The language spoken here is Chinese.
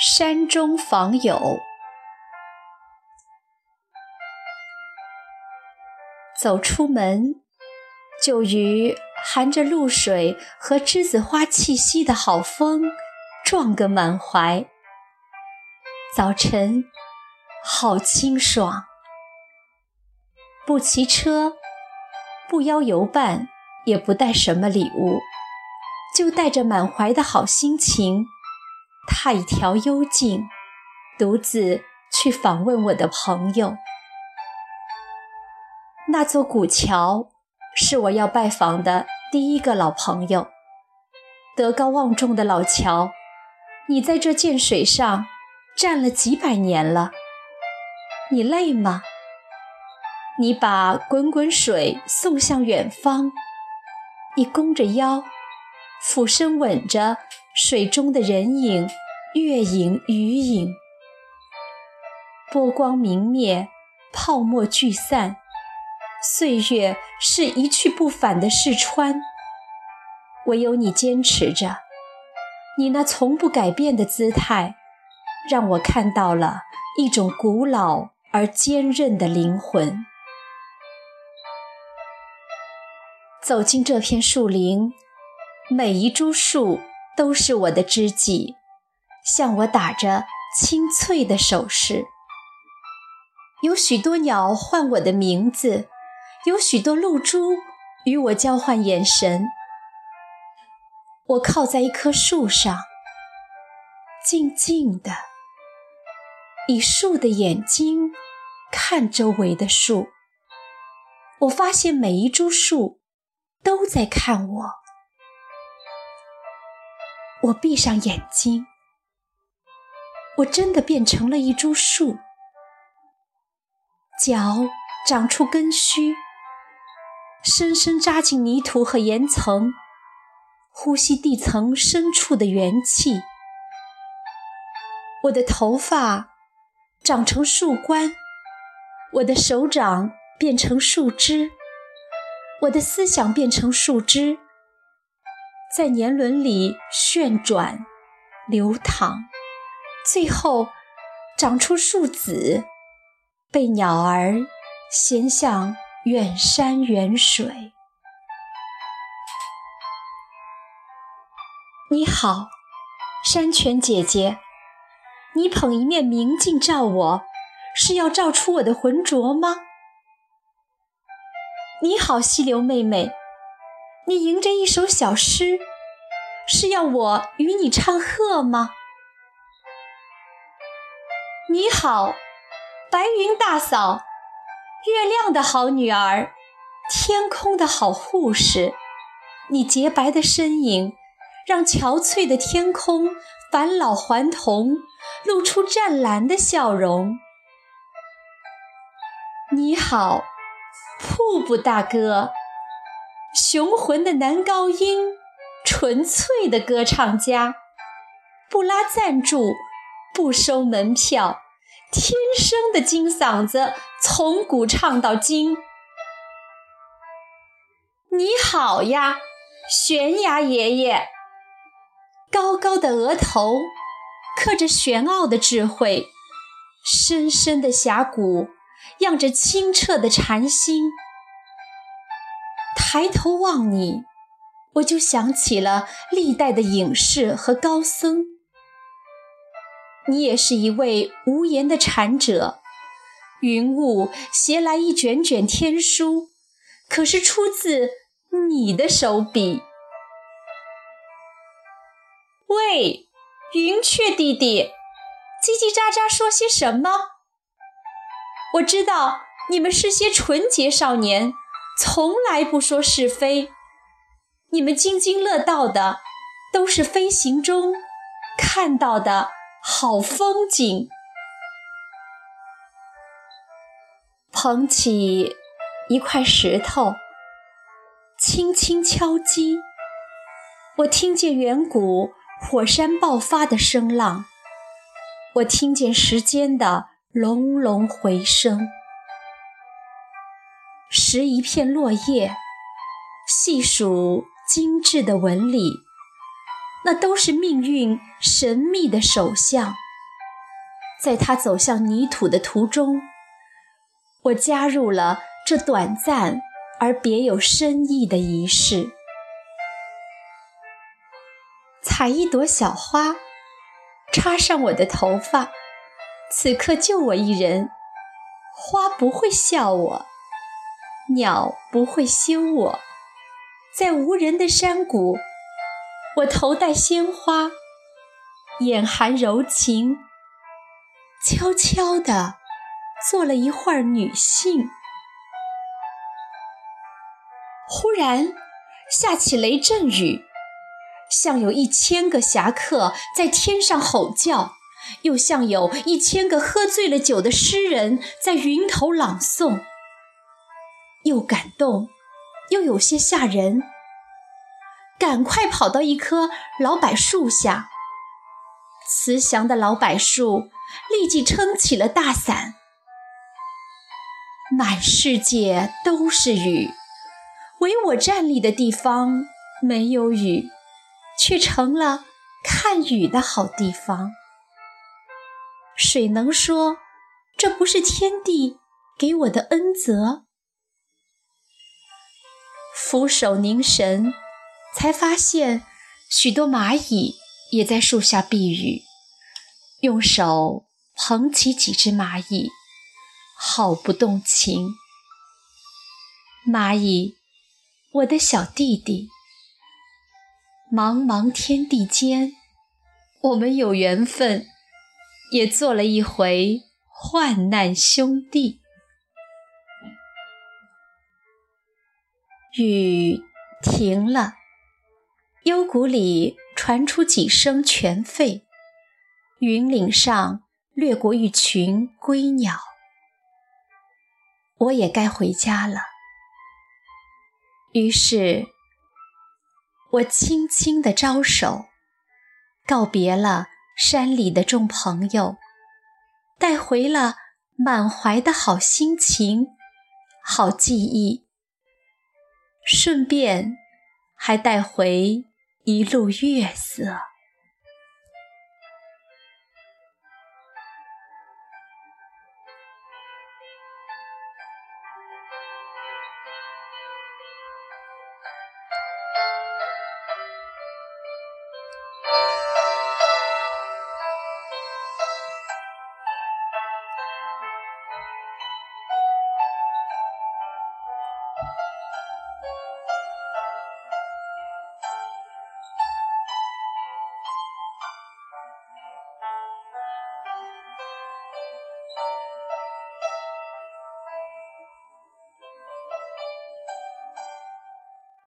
山中访友，走出门，就与含着露水和栀子花气息的好风撞个满怀。早晨好清爽，不骑车，不邀游伴，也不带什么礼物，就带着满怀的好心情。踏一条幽径，独自去访问我的朋友。那座古桥是我要拜访的第一个老朋友。德高望重的老桥，你在这涧水上站了几百年了，你累吗？你把滚滚水送向远方，你弓着腰，俯身吻着。水中的人影，月影、鱼影，波光明灭，泡沫聚散，岁月是一去不返的试穿。唯有你坚持着，你那从不改变的姿态，让我看到了一种古老而坚韧的灵魂。走进这片树林，每一株树。都是我的知己，向我打着清脆的手势。有许多鸟唤我的名字，有许多露珠与我交换眼神。我靠在一棵树上，静静的，以树的眼睛看周围的树。我发现每一株树都在看我。我闭上眼睛，我真的变成了一株树，脚长出根须，深深扎进泥土和岩层，呼吸地层深处的元气。我的头发长成树冠，我的手掌变成树枝，我的思想变成树枝。在年轮里旋转、流淌，最后长出树籽，被鸟儿衔向远山远水。你好，山泉姐姐，你捧一面明镜照我，是要照出我的浑浊吗？你好，溪流妹妹。你吟着一首小诗，是要我与你唱和吗？你好，白云大嫂，月亮的好女儿，天空的好护士。你洁白的身影，让憔悴的天空返老还童，露出湛蓝的笑容。你好，瀑布大哥。雄浑的男高音，纯粹的歌唱家，不拉赞助，不收门票，天生的金嗓子，从古唱到今。你好呀，悬崖爷爷，高高的额头，刻着玄奥的智慧，深深的峡谷，漾着清澈的禅心。抬头望你，我就想起了历代的隐士和高僧。你也是一位无言的禅者，云雾携来一卷卷天书，可是出自你的手笔。喂，云雀弟弟，叽叽喳喳说些什么？我知道你们是些纯洁少年。从来不说是非，你们津津乐道的都是飞行中看到的好风景。捧起一块石头，轻轻敲击，我听见远古火山爆发的声浪，我听见时间的隆隆回声。拾一片落叶，细数精致的纹理，那都是命运神秘的手相。在他走向泥土的途中，我加入了这短暂而别有深意的仪式。采一朵小花，插上我的头发，此刻就我一人。花不会笑我，鸟不会羞我，在无人的山谷，我头戴鲜花，眼含柔情，悄悄地做了一会儿女性。忽然下起雷阵雨，像有一千个侠客在天上吼叫。又像有一千个喝醉了酒的诗人在云头朗诵，又感动，又有些吓人。赶快跑到一棵老柏树下，慈祥的老柏树立即撑起了大伞。满世界都是雨，唯我站立的地方没有雨，却成了看雨的好地方。谁能说这不是天地给我的恩泽？俯首凝神，才发现许多蚂蚁也在树下避雨。用手捧起几只蚂蚁，好不动情。蚂蚁，我的小弟弟。茫茫天地间，我们有缘分。也做了一回患难兄弟。雨停了，幽谷里传出几声泉吠，云岭上掠过一群归鸟。我也该回家了，于是，我轻轻地招手，告别了。山里的众朋友，带回了满怀的好心情、好记忆，顺便还带回一路月色。